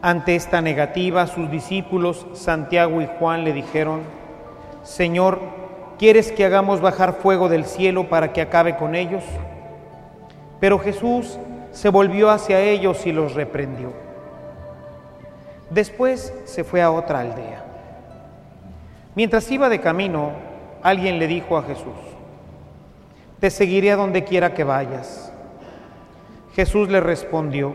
Ante esta negativa, sus discípulos Santiago y Juan le dijeron, Señor, ¿quieres que hagamos bajar fuego del cielo para que acabe con ellos? Pero Jesús se volvió hacia ellos y los reprendió. Después se fue a otra aldea. Mientras iba de camino, alguien le dijo a Jesús, Te seguiré a donde quiera que vayas. Jesús le respondió,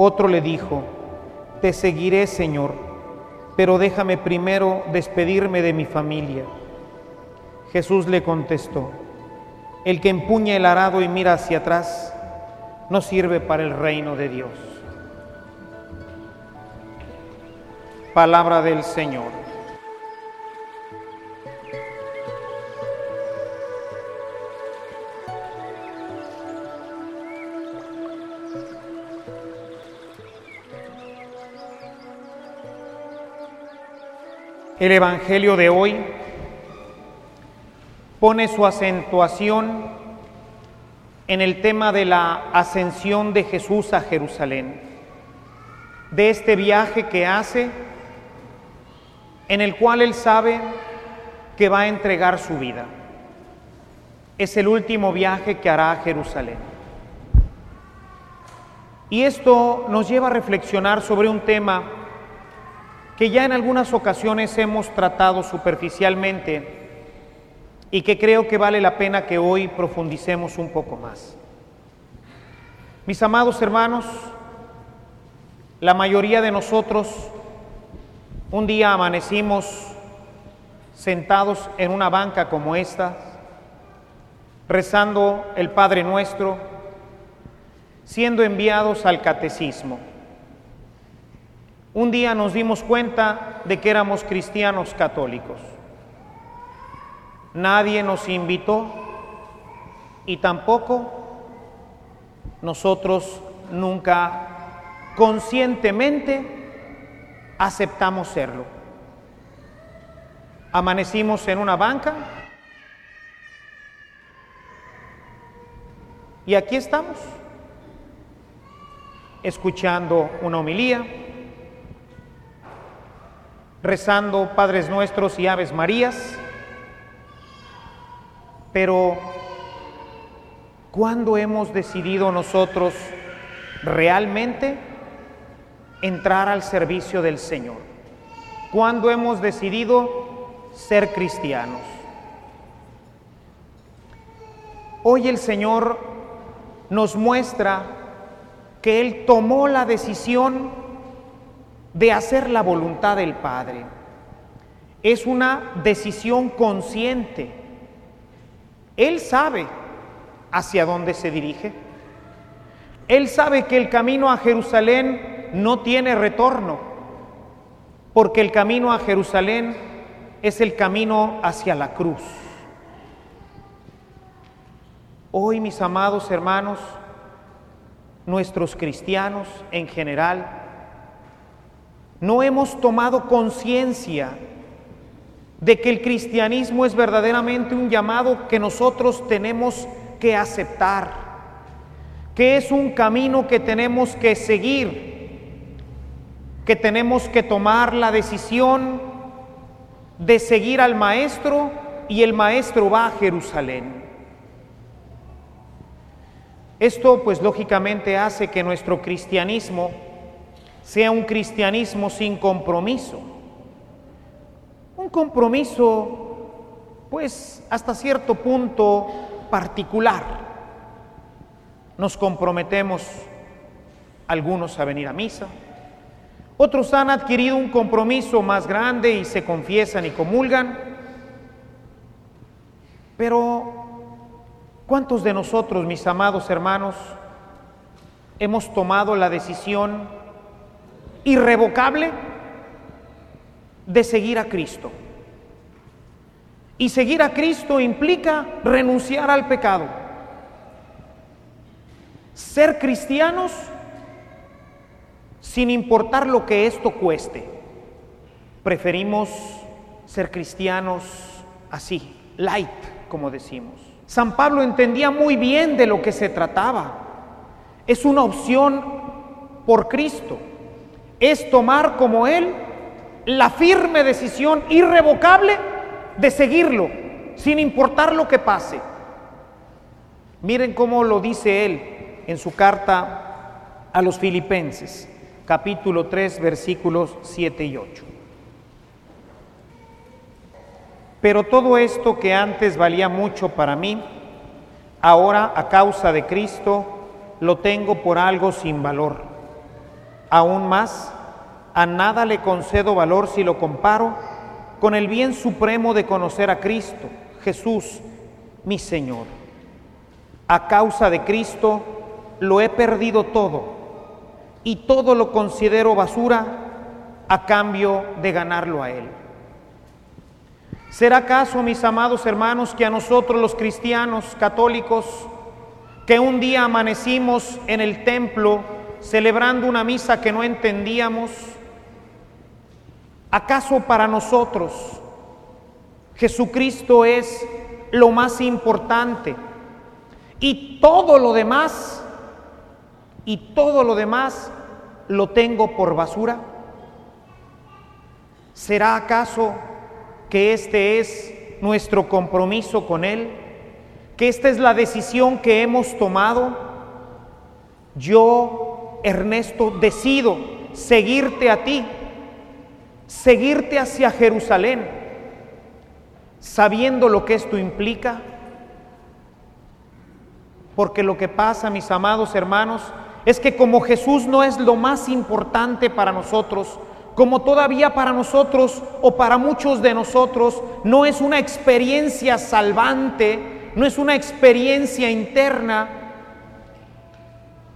Otro le dijo, Te seguiré, Señor, pero déjame primero despedirme de mi familia. Jesús le contestó, El que empuña el arado y mira hacia atrás, no sirve para el reino de Dios. Palabra del Señor. El Evangelio de hoy pone su acentuación en el tema de la ascensión de Jesús a Jerusalén, de este viaje que hace, en el cual él sabe que va a entregar su vida. Es el último viaje que hará a Jerusalén. Y esto nos lleva a reflexionar sobre un tema que ya en algunas ocasiones hemos tratado superficialmente y que creo que vale la pena que hoy profundicemos un poco más. Mis amados hermanos, la mayoría de nosotros un día amanecimos sentados en una banca como esta, rezando el Padre Nuestro, siendo enviados al catecismo. Un día nos dimos cuenta de que éramos cristianos católicos. Nadie nos invitó y tampoco nosotros nunca conscientemente aceptamos serlo. Amanecimos en una banca y aquí estamos, escuchando una homilía rezando Padres Nuestros y Aves Marías, pero ¿cuándo hemos decidido nosotros realmente entrar al servicio del Señor? ¿Cuándo hemos decidido ser cristianos? Hoy el Señor nos muestra que Él tomó la decisión de hacer la voluntad del Padre. Es una decisión consciente. Él sabe hacia dónde se dirige. Él sabe que el camino a Jerusalén no tiene retorno, porque el camino a Jerusalén es el camino hacia la cruz. Hoy, mis amados hermanos, nuestros cristianos en general, no hemos tomado conciencia de que el cristianismo es verdaderamente un llamado que nosotros tenemos que aceptar, que es un camino que tenemos que seguir, que tenemos que tomar la decisión de seguir al Maestro y el Maestro va a Jerusalén. Esto pues lógicamente hace que nuestro cristianismo sea un cristianismo sin compromiso. Un compromiso pues hasta cierto punto particular. Nos comprometemos algunos a venir a misa, otros han adquirido un compromiso más grande y se confiesan y comulgan, pero ¿Cuántos de nosotros, mis amados hermanos, hemos tomado la decisión irrevocable de seguir a Cristo? Y seguir a Cristo implica renunciar al pecado. Ser cristianos sin importar lo que esto cueste. Preferimos ser cristianos así, light, como decimos. San Pablo entendía muy bien de lo que se trataba. Es una opción por Cristo. Es tomar como Él la firme decisión irrevocable de seguirlo, sin importar lo que pase. Miren cómo lo dice Él en su carta a los filipenses, capítulo 3, versículos 7 y 8. Pero todo esto que antes valía mucho para mí, ahora a causa de Cristo lo tengo por algo sin valor. Aún más, a nada le concedo valor si lo comparo con el bien supremo de conocer a Cristo, Jesús, mi Señor. A causa de Cristo lo he perdido todo y todo lo considero basura a cambio de ganarlo a Él. ¿Será acaso, mis amados hermanos, que a nosotros los cristianos católicos, que un día amanecimos en el templo celebrando una misa que no entendíamos, acaso para nosotros Jesucristo es lo más importante y todo lo demás, y todo lo demás lo tengo por basura? ¿Será acaso que este es nuestro compromiso con Él, que esta es la decisión que hemos tomado. Yo, Ernesto, decido seguirte a ti, seguirte hacia Jerusalén, sabiendo lo que esto implica. Porque lo que pasa, mis amados hermanos, es que como Jesús no es lo más importante para nosotros, como todavía para nosotros o para muchos de nosotros no es una experiencia salvante, no es una experiencia interna,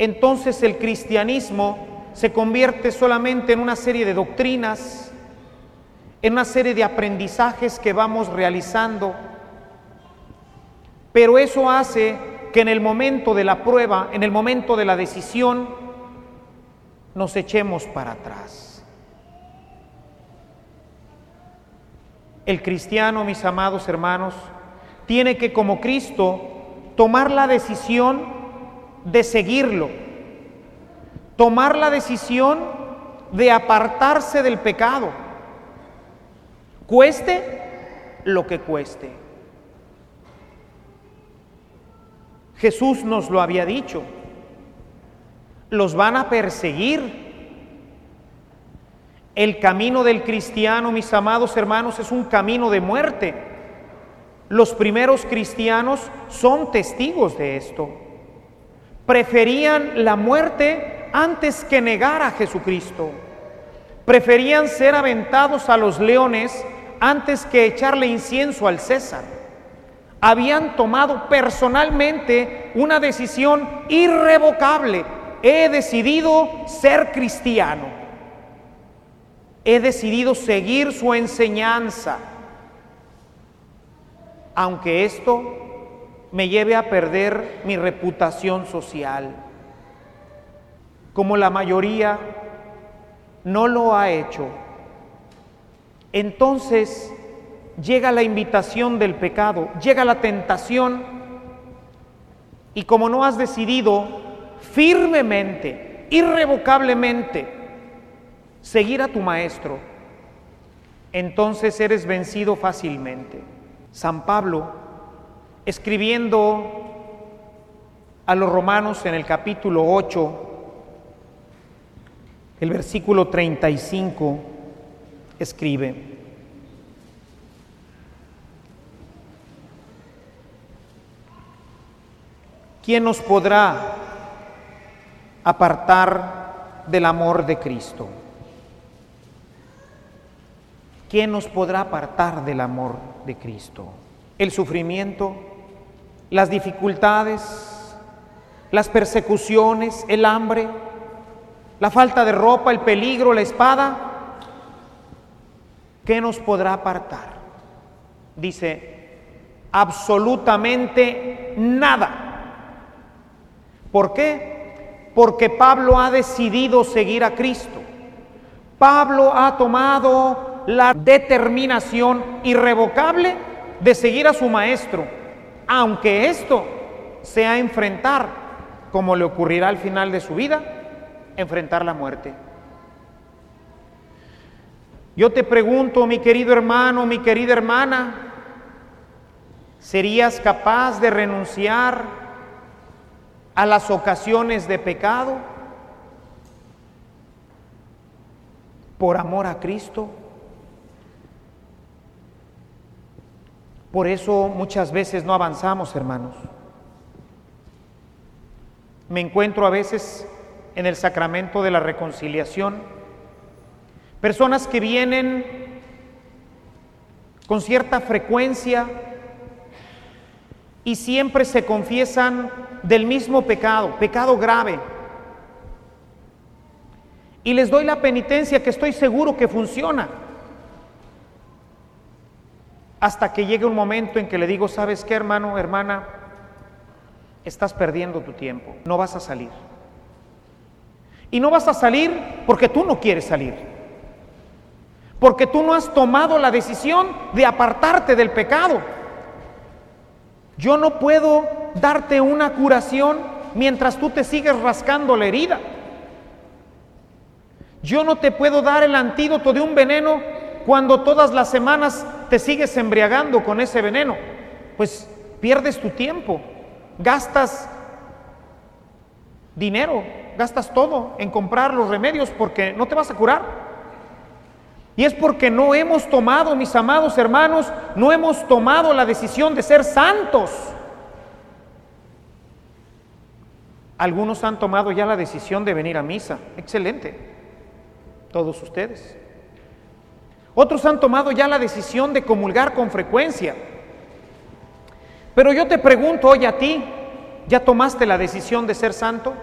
entonces el cristianismo se convierte solamente en una serie de doctrinas, en una serie de aprendizajes que vamos realizando, pero eso hace que en el momento de la prueba, en el momento de la decisión, nos echemos para atrás. El cristiano, mis amados hermanos, tiene que como Cristo tomar la decisión de seguirlo, tomar la decisión de apartarse del pecado, cueste lo que cueste. Jesús nos lo había dicho, los van a perseguir, el camino del cristiano, mis amados hermanos, es un camino de muerte. Los primeros cristianos son testigos de esto. Preferían la muerte antes que negar a Jesucristo. Preferían ser aventados a los leones antes que echarle incienso al César. Habían tomado personalmente una decisión irrevocable he decidido ser cristiano. He decidido seguir su enseñanza. Aunque esto me lleve a perder mi reputación social. Como la mayoría no lo ha hecho. Entonces llega la invitación del pecado, llega la tentación y como no has decidido firmemente, irrevocablemente, seguir a tu maestro, entonces eres vencido fácilmente. San Pablo, escribiendo a los romanos en el capítulo 8, el versículo 35, escribe, ¿quién nos podrá apartar del amor de Cristo? ¿Quién nos podrá apartar del amor de Cristo? El sufrimiento, las dificultades, las persecuciones, el hambre, la falta de ropa, el peligro, la espada. ¿Qué nos podrá apartar? Dice, absolutamente nada. ¿Por qué? Porque Pablo ha decidido seguir a Cristo. Pablo ha tomado la determinación irrevocable de seguir a su maestro, aunque esto sea enfrentar, como le ocurrirá al final de su vida, enfrentar la muerte. Yo te pregunto, mi querido hermano, mi querida hermana, ¿serías capaz de renunciar a las ocasiones de pecado por amor a Cristo? Por eso muchas veces no avanzamos, hermanos. Me encuentro a veces en el sacramento de la reconciliación personas que vienen con cierta frecuencia y siempre se confiesan del mismo pecado, pecado grave. Y les doy la penitencia que estoy seguro que funciona. Hasta que llegue un momento en que le digo, ¿sabes qué, hermano, hermana? Estás perdiendo tu tiempo, no vas a salir. Y no vas a salir porque tú no quieres salir. Porque tú no has tomado la decisión de apartarte del pecado. Yo no puedo darte una curación mientras tú te sigues rascando la herida. Yo no te puedo dar el antídoto de un veneno cuando todas las semanas te sigues embriagando con ese veneno. Pues pierdes tu tiempo, gastas dinero, gastas todo en comprar los remedios porque no te vas a curar. Y es porque no hemos tomado, mis amados hermanos, no hemos tomado la decisión de ser santos. Algunos han tomado ya la decisión de venir a misa. Excelente. Todos ustedes. Otros han tomado ya la decisión de comulgar con frecuencia. Pero yo te pregunto hoy a ti, ¿ya tomaste la decisión de ser santo?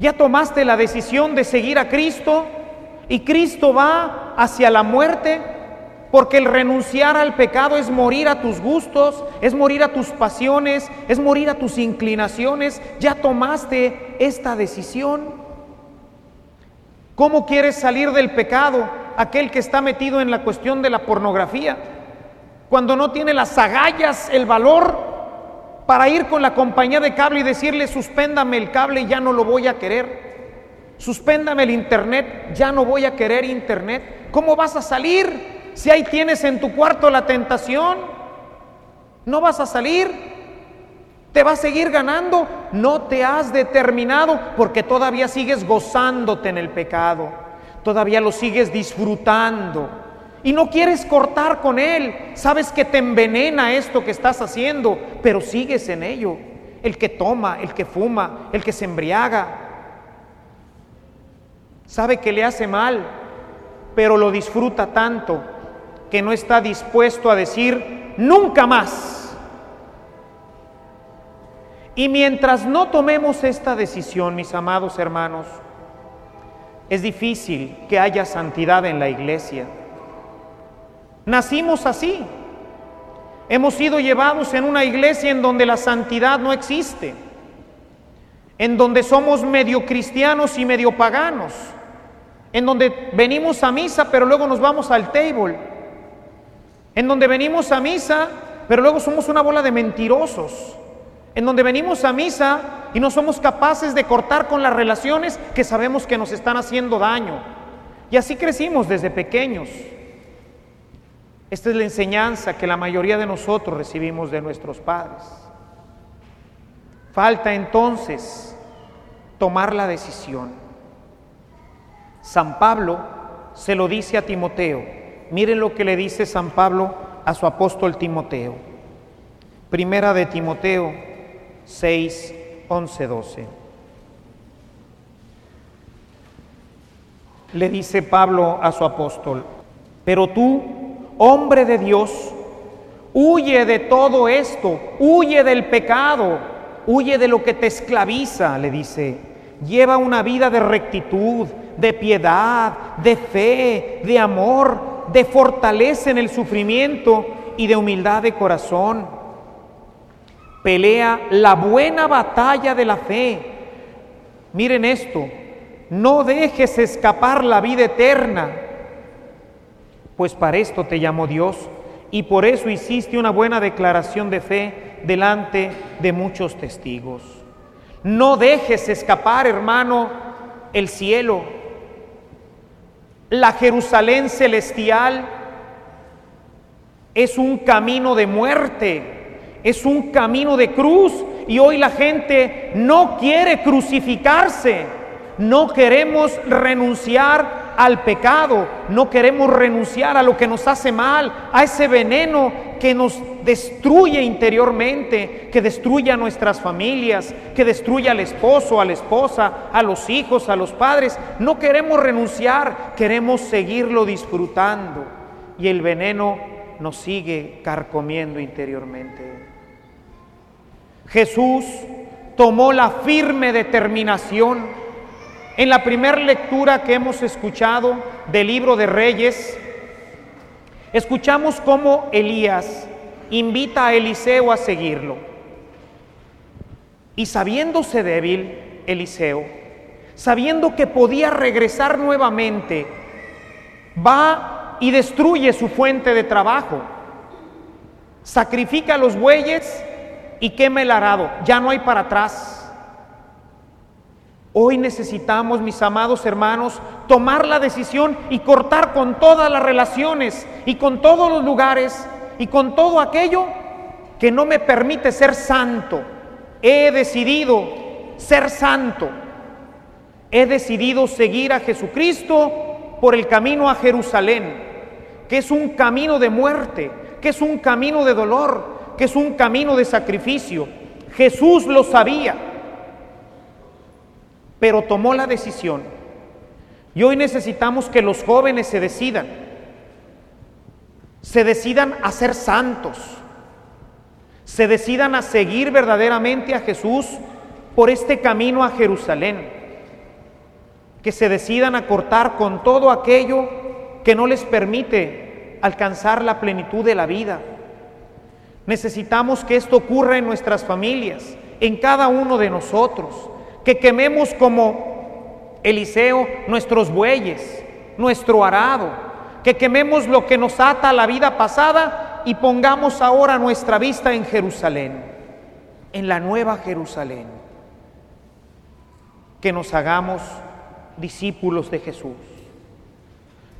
¿Ya tomaste la decisión de seguir a Cristo? Y Cristo va hacia la muerte porque el renunciar al pecado es morir a tus gustos, es morir a tus pasiones, es morir a tus inclinaciones. Ya tomaste esta decisión. ¿Cómo quieres salir del pecado aquel que está metido en la cuestión de la pornografía? Cuando no tiene las agallas, el valor para ir con la compañía de cable y decirle, suspéndame el cable ya no lo voy a querer. Suspéndame el internet, ya no voy a querer internet. ¿Cómo vas a salir si ahí tienes en tu cuarto la tentación? No vas a salir. ¿Te va a seguir ganando? No te has determinado porque todavía sigues gozándote en el pecado. Todavía lo sigues disfrutando. Y no quieres cortar con él. Sabes que te envenena esto que estás haciendo, pero sigues en ello. El que toma, el que fuma, el que se embriaga, sabe que le hace mal, pero lo disfruta tanto que no está dispuesto a decir nunca más. Y mientras no tomemos esta decisión, mis amados hermanos, es difícil que haya santidad en la iglesia. Nacimos así. Hemos sido llevados en una iglesia en donde la santidad no existe, en donde somos medio cristianos y medio paganos, en donde venimos a misa pero luego nos vamos al table, en donde venimos a misa pero luego somos una bola de mentirosos, en donde venimos a misa y no somos capaces de cortar con las relaciones que sabemos que nos están haciendo daño. Y así crecimos desde pequeños. Esta es la enseñanza que la mayoría de nosotros recibimos de nuestros padres. Falta entonces tomar la decisión. San Pablo se lo dice a Timoteo. Miren lo que le dice San Pablo a su apóstol Timoteo. Primera de Timoteo 6, 11, 12. Le dice Pablo a su apóstol, pero tú, hombre de Dios, huye de todo esto, huye del pecado, huye de lo que te esclaviza, le dice. Lleva una vida de rectitud, de piedad, de fe, de amor, de fortaleza en el sufrimiento y de humildad de corazón pelea la buena batalla de la fe. Miren esto, no dejes escapar la vida eterna, pues para esto te llamó Dios y por eso hiciste una buena declaración de fe delante de muchos testigos. No dejes escapar, hermano, el cielo, la Jerusalén celestial es un camino de muerte es un camino de cruz y hoy la gente no quiere crucificarse. No queremos renunciar al pecado, no queremos renunciar a lo que nos hace mal, a ese veneno que nos destruye interiormente, que destruye a nuestras familias, que destruye al esposo, a la esposa, a los hijos, a los padres. No queremos renunciar, queremos seguirlo disfrutando. Y el veneno nos sigue carcomiendo interiormente. Jesús tomó la firme determinación. En la primera lectura que hemos escuchado del libro de Reyes, escuchamos cómo Elías invita a Eliseo a seguirlo. Y sabiéndose débil, Eliseo, sabiendo que podía regresar nuevamente, va y destruye su fuente de trabajo, sacrifica a los bueyes y quema el arado, ya no hay para atrás. Hoy necesitamos, mis amados hermanos, tomar la decisión y cortar con todas las relaciones y con todos los lugares y con todo aquello que no me permite ser santo. He decidido ser santo. He decidido seguir a Jesucristo por el camino a Jerusalén, que es un camino de muerte, que es un camino de dolor, que es un camino de sacrificio. Jesús lo sabía, pero tomó la decisión. Y hoy necesitamos que los jóvenes se decidan, se decidan a ser santos, se decidan a seguir verdaderamente a Jesús por este camino a Jerusalén, que se decidan a cortar con todo aquello que no les permite alcanzar la plenitud de la vida Necesitamos que esto ocurra en nuestras familias, en cada uno de nosotros, que quememos como Eliseo nuestros bueyes, nuestro arado, que quememos lo que nos ata a la vida pasada y pongamos ahora nuestra vista en Jerusalén, en la nueva Jerusalén, que nos hagamos discípulos de Jesús,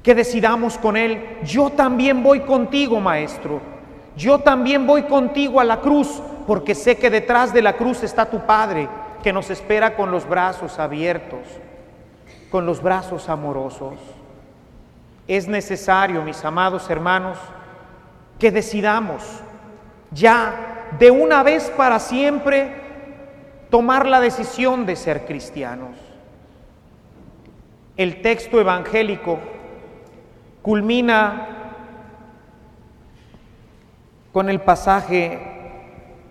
que decidamos con Él, yo también voy contigo, Maestro yo también voy contigo a la cruz, porque sé que detrás de la cruz está tu Padre, que nos espera con los brazos abiertos, con los brazos amorosos. Es necesario, mis amados hermanos, que decidamos ya de una vez para siempre tomar la decisión de ser cristianos. El texto evangélico culmina con el pasaje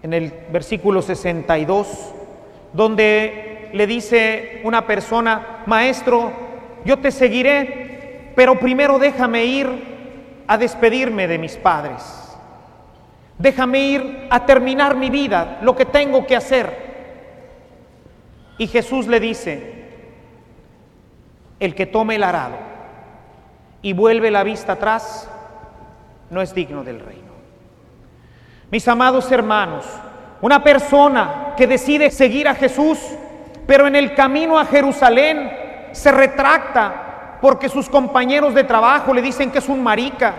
en el versículo 62, donde le dice una persona, maestro, yo te seguiré, pero primero déjame ir a despedirme de mis padres. Déjame ir a terminar mi vida, lo que tengo que hacer. Y Jesús le dice, el que tome el arado y vuelve la vista atrás, no es digno del reino. Mis amados hermanos, una persona que decide seguir a Jesús, pero en el camino a Jerusalén se retracta porque sus compañeros de trabajo le dicen que es un marica,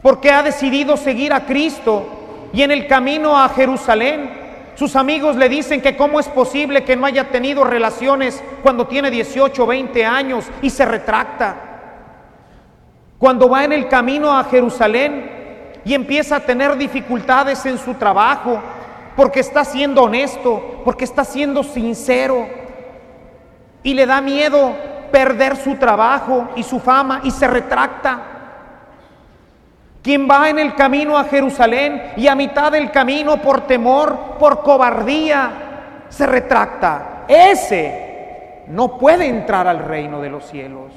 porque ha decidido seguir a Cristo y en el camino a Jerusalén sus amigos le dicen que cómo es posible que no haya tenido relaciones cuando tiene 18 o 20 años y se retracta. Cuando va en el camino a Jerusalén y empieza a tener dificultades en su trabajo porque está siendo honesto, porque está siendo sincero y le da miedo perder su trabajo y su fama y se retracta. Quien va en el camino a Jerusalén y a mitad del camino por temor, por cobardía, se retracta. Ese no puede entrar al reino de los cielos.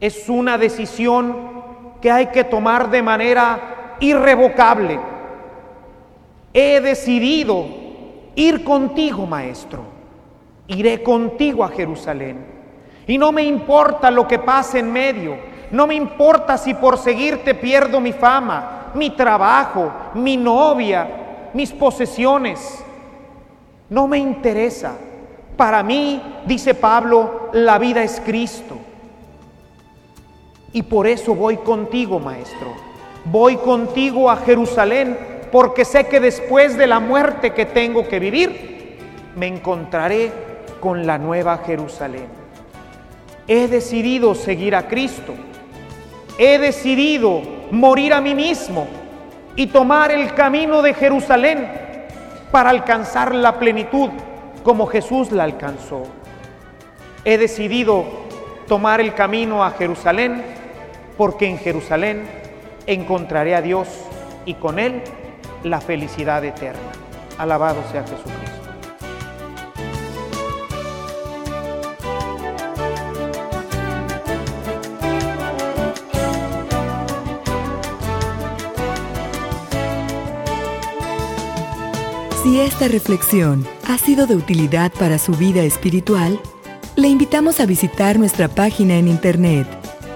Es una decisión que hay que tomar de manera irrevocable. He decidido ir contigo, maestro. Iré contigo a Jerusalén. Y no me importa lo que pase en medio no me importa si por seguirte pierdo mi fama, mi trabajo, mi novia, mis posesiones. No me interesa. Para mí, dice Pablo, la vida es Cristo. Y por eso voy contigo, maestro. Voy contigo a Jerusalén porque sé que después de la muerte que tengo que vivir, me encontraré con la nueva Jerusalén. He decidido seguir a Cristo he decidido morir a mí mismo y tomar el camino de Jerusalén para alcanzar la plenitud como Jesús la alcanzó. He decidido tomar el camino a Jerusalén porque en Jerusalén encontraré a Dios y con Él la felicidad eterna. Alabado sea Jesucristo. Si esta reflexión ha sido de utilidad para su vida espiritual, le invitamos a visitar nuestra página en internet